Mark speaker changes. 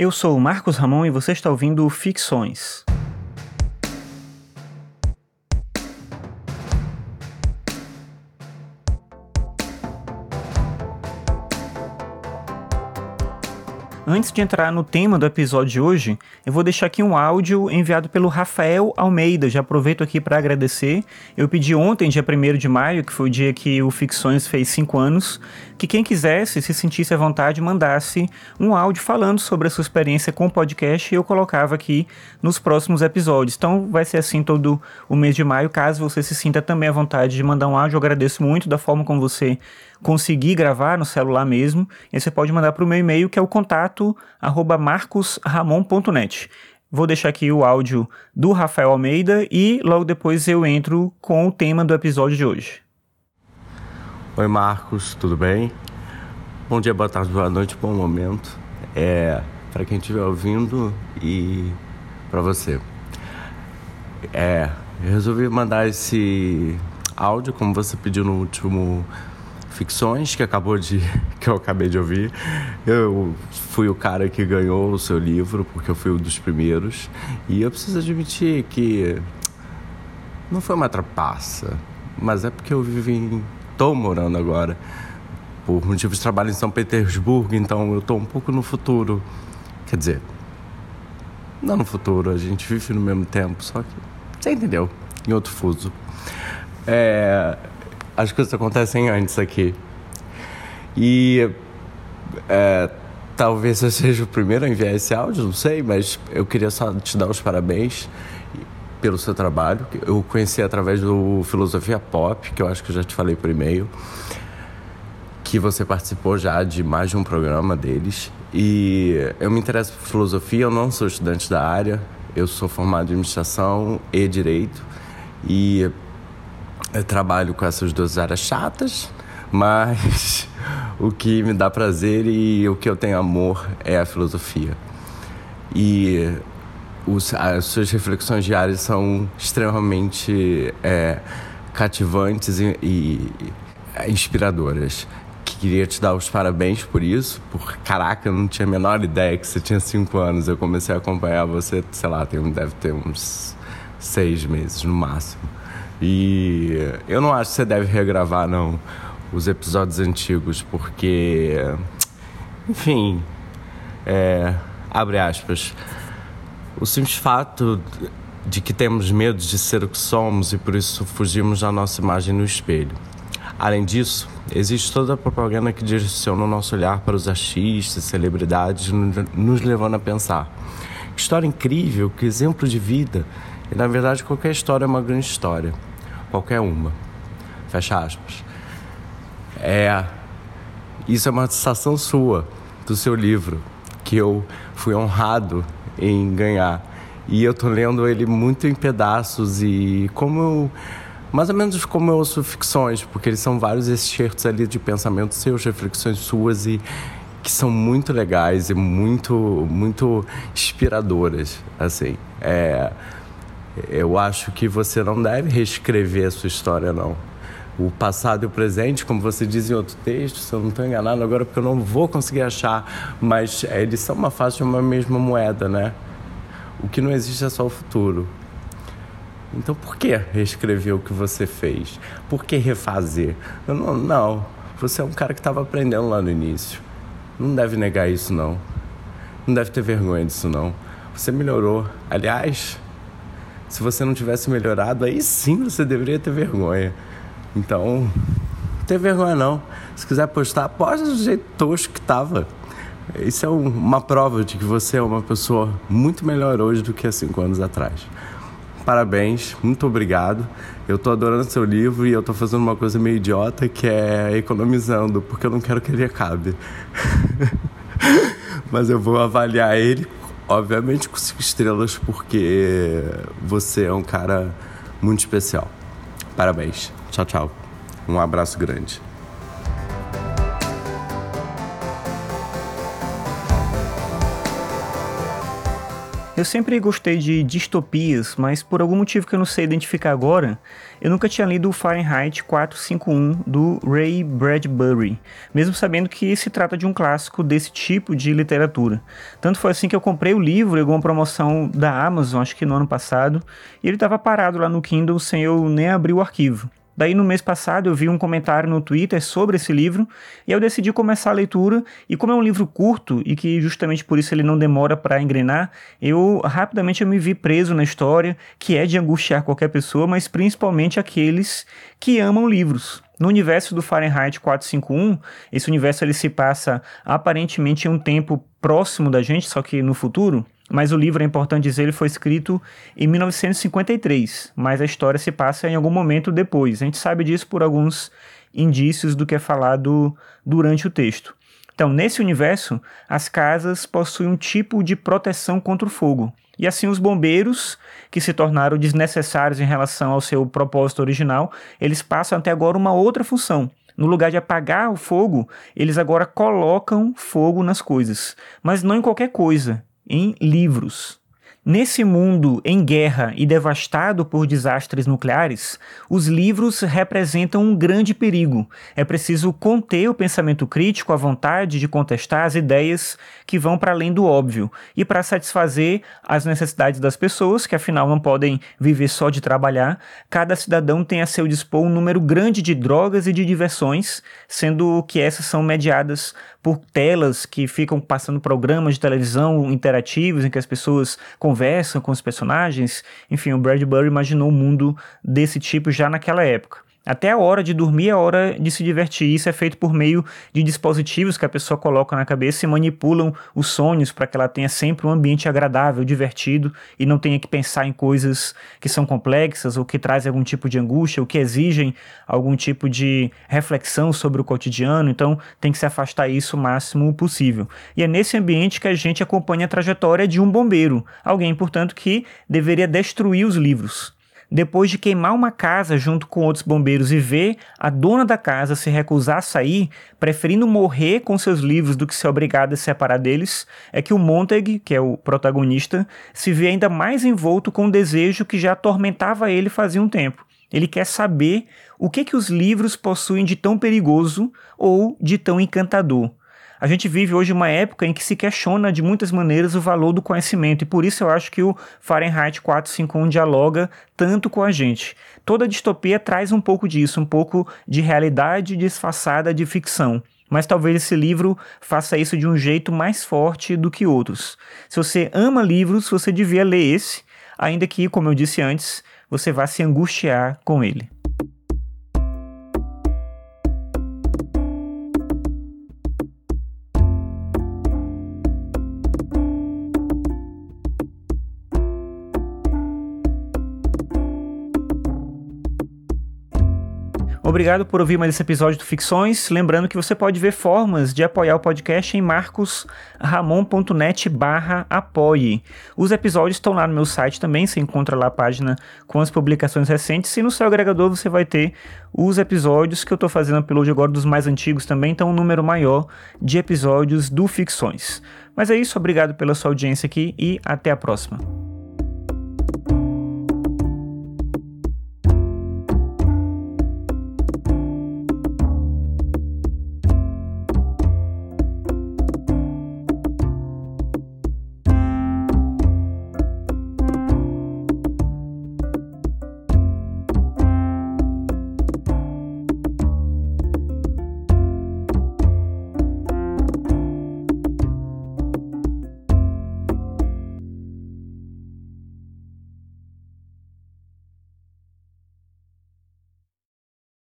Speaker 1: Eu sou o Marcos Ramon e você está ouvindo Ficções. Antes de entrar no tema do episódio de hoje, eu vou deixar aqui um áudio enviado pelo Rafael Almeida. Já aproveito aqui para agradecer. Eu pedi ontem, dia 1 de maio, que foi o dia que o Ficções fez 5 anos, que quem quisesse, se sentisse à vontade, mandasse um áudio falando sobre a sua experiência com o podcast e eu colocava aqui nos próximos episódios. Então vai ser assim todo o mês de maio. Caso você se sinta também à vontade de mandar um áudio, eu agradeço muito da forma como você conseguir gravar no celular mesmo, e você pode mandar para o meu e-mail que é o contato arroba marcosramon.net. Vou deixar aqui o áudio do Rafael Almeida e logo depois eu entro com o tema do episódio de hoje.
Speaker 2: Oi Marcos, tudo bem? Bom dia, boa tarde, boa noite, bom momento. É para quem estiver ouvindo e para você. É, eu resolvi mandar esse áudio como você pediu no último ficções que acabou de que eu acabei de ouvir. Eu fui o cara que ganhou o seu livro porque eu fui um dos primeiros e eu preciso admitir que não foi uma trapaça, mas é porque eu vivo em tô morando agora por motivos de trabalho em São Petersburgo, então eu tô um pouco no futuro. Quer dizer, não no futuro, a gente vive no mesmo tempo, só que você entendeu, em outro fuso. É, as coisas acontecem antes aqui. E é, talvez eu seja o primeiro a enviar esse áudio, não sei, mas eu queria só te dar os parabéns pelo seu trabalho. Eu conheci através do Filosofia Pop, que eu acho que eu já te falei por e-mail, que você participou já de mais de um programa deles. E eu me interesso por filosofia, eu não sou estudante da área, eu sou formado em administração e direito. E eu trabalho com essas duas áreas chatas, mas o que me dá prazer e o que eu tenho amor é a filosofia. E os, as suas reflexões diárias são extremamente é, cativantes e, e inspiradoras. Queria te dar os parabéns por isso, por caraca, eu não tinha a menor ideia que você tinha cinco anos. Eu comecei a acompanhar você, sei lá, tem, deve ter uns seis meses no máximo. E eu não acho que você deve regravar, não, os episódios antigos, porque. Enfim. É, abre aspas. O simples fato de que temos medo de ser o que somos e por isso fugimos da nossa imagem no espelho. Além disso, existe toda a propaganda que direciona o nosso olhar para os artistas, celebridades, nos levando a pensar. Que história incrível, que exemplo de vida. E na verdade, qualquer história é uma grande história qualquer uma. Fecha aspas. É, isso é uma sensação sua, do seu livro, que eu fui honrado em ganhar. E eu tô lendo ele muito em pedaços e como eu, mais ou menos como eu ouço ficções, porque eles são vários excertos ali de pensamentos seus, reflexões suas e que são muito legais e muito muito inspiradoras, assim. É, eu acho que você não deve reescrever a sua história, não. O passado e o presente, como você diz em outro texto, se eu não estou enganado agora, porque eu não vou conseguir achar, mas é, eles são uma face de uma mesma moeda, né? O que não existe é só o futuro. Então, por que reescrever o que você fez? Por que refazer? Não, não. Você é um cara que estava aprendendo lá no início. Não deve negar isso, não. Não deve ter vergonha disso, não. Você melhorou. Aliás, se você não tivesse melhorado, aí sim você deveria ter vergonha. Então, não tem vergonha não. Se quiser postar, posta do jeito tosco que tava. Isso é uma prova de que você é uma pessoa muito melhor hoje do que há cinco anos atrás. Parabéns, muito obrigado. Eu tô adorando seu livro e eu tô fazendo uma coisa meio idiota que é economizando, porque eu não quero que ele acabe. Mas eu vou avaliar ele Obviamente com cinco estrelas, porque você é um cara muito especial. Parabéns. Tchau, tchau. Um abraço grande.
Speaker 1: Eu sempre gostei de distopias, mas por algum motivo que eu não sei identificar agora, eu nunca tinha lido o Fahrenheit 451 do Ray Bradbury, mesmo sabendo que se trata de um clássico desse tipo de literatura. Tanto foi assim que eu comprei o livro em alguma promoção da Amazon, acho que no ano passado, e ele estava parado lá no Kindle sem eu nem abrir o arquivo. Daí no mês passado eu vi um comentário no Twitter sobre esse livro e eu decidi começar a leitura. E como é um livro curto e que justamente por isso ele não demora para engrenar, eu rapidamente eu me vi preso na história, que é de angustiar qualquer pessoa, mas principalmente aqueles que amam livros. No universo do Fahrenheit 451, esse universo ele se passa aparentemente em um tempo próximo da gente, só que no futuro. Mas o livro, é importante dizer, ele foi escrito em 1953, mas a história se passa em algum momento depois. A gente sabe disso por alguns indícios do que é falado durante o texto. Então, nesse universo, as casas possuem um tipo de proteção contra o fogo. E assim os bombeiros, que se tornaram desnecessários em relação ao seu propósito original, eles passam até agora uma outra função. No lugar de apagar o fogo, eles agora colocam fogo nas coisas, mas não em qualquer coisa em livros. Nesse mundo em guerra e devastado por desastres nucleares, os livros representam um grande perigo. É preciso conter o pensamento crítico, a vontade de contestar as ideias que vão para além do óbvio e para satisfazer as necessidades das pessoas, que afinal não podem viver só de trabalhar. Cada cidadão tem a seu dispor um número grande de drogas e de diversões, sendo que essas são mediadas por telas que ficam passando programas de televisão interativos em que as pessoas conversam com os personagens. Enfim, o Bradbury imaginou um mundo desse tipo já naquela época. Até a hora de dormir é a hora de se divertir. Isso é feito por meio de dispositivos que a pessoa coloca na cabeça e manipulam os sonhos para que ela tenha sempre um ambiente agradável, divertido e não tenha que pensar em coisas que são complexas ou que trazem algum tipo de angústia ou que exigem algum tipo de reflexão sobre o cotidiano. Então tem que se afastar isso o máximo possível. E é nesse ambiente que a gente acompanha a trajetória de um bombeiro, alguém, portanto, que deveria destruir os livros depois de queimar uma casa junto com outros bombeiros e ver a dona da casa se recusar a sair, preferindo morrer com seus livros do que ser obrigado a se separar deles, é que o Montag, que é o protagonista, se vê ainda mais envolto com um desejo que já atormentava ele fazia um tempo. Ele quer saber o que que os livros possuem de tão perigoso ou de tão encantador. A gente vive hoje uma época em que se questiona de muitas maneiras o valor do conhecimento, e por isso eu acho que o Fahrenheit 451 dialoga tanto com a gente. Toda distopia traz um pouco disso, um pouco de realidade disfarçada de ficção mas talvez esse livro faça isso de um jeito mais forte do que outros. Se você ama livros, você devia ler esse, ainda que, como eu disse antes, você vá se angustiar com ele. Obrigado por ouvir mais esse episódio do Ficções. Lembrando que você pode ver formas de apoiar o podcast em marcosramon.net barra apoie. Os episódios estão lá no meu site também, você encontra lá a página com as publicações recentes e no seu agregador você vai ter os episódios que eu estou fazendo upload agora dos mais antigos também, então um número maior de episódios do Ficções. Mas é isso, obrigado pela sua audiência aqui e até a próxima.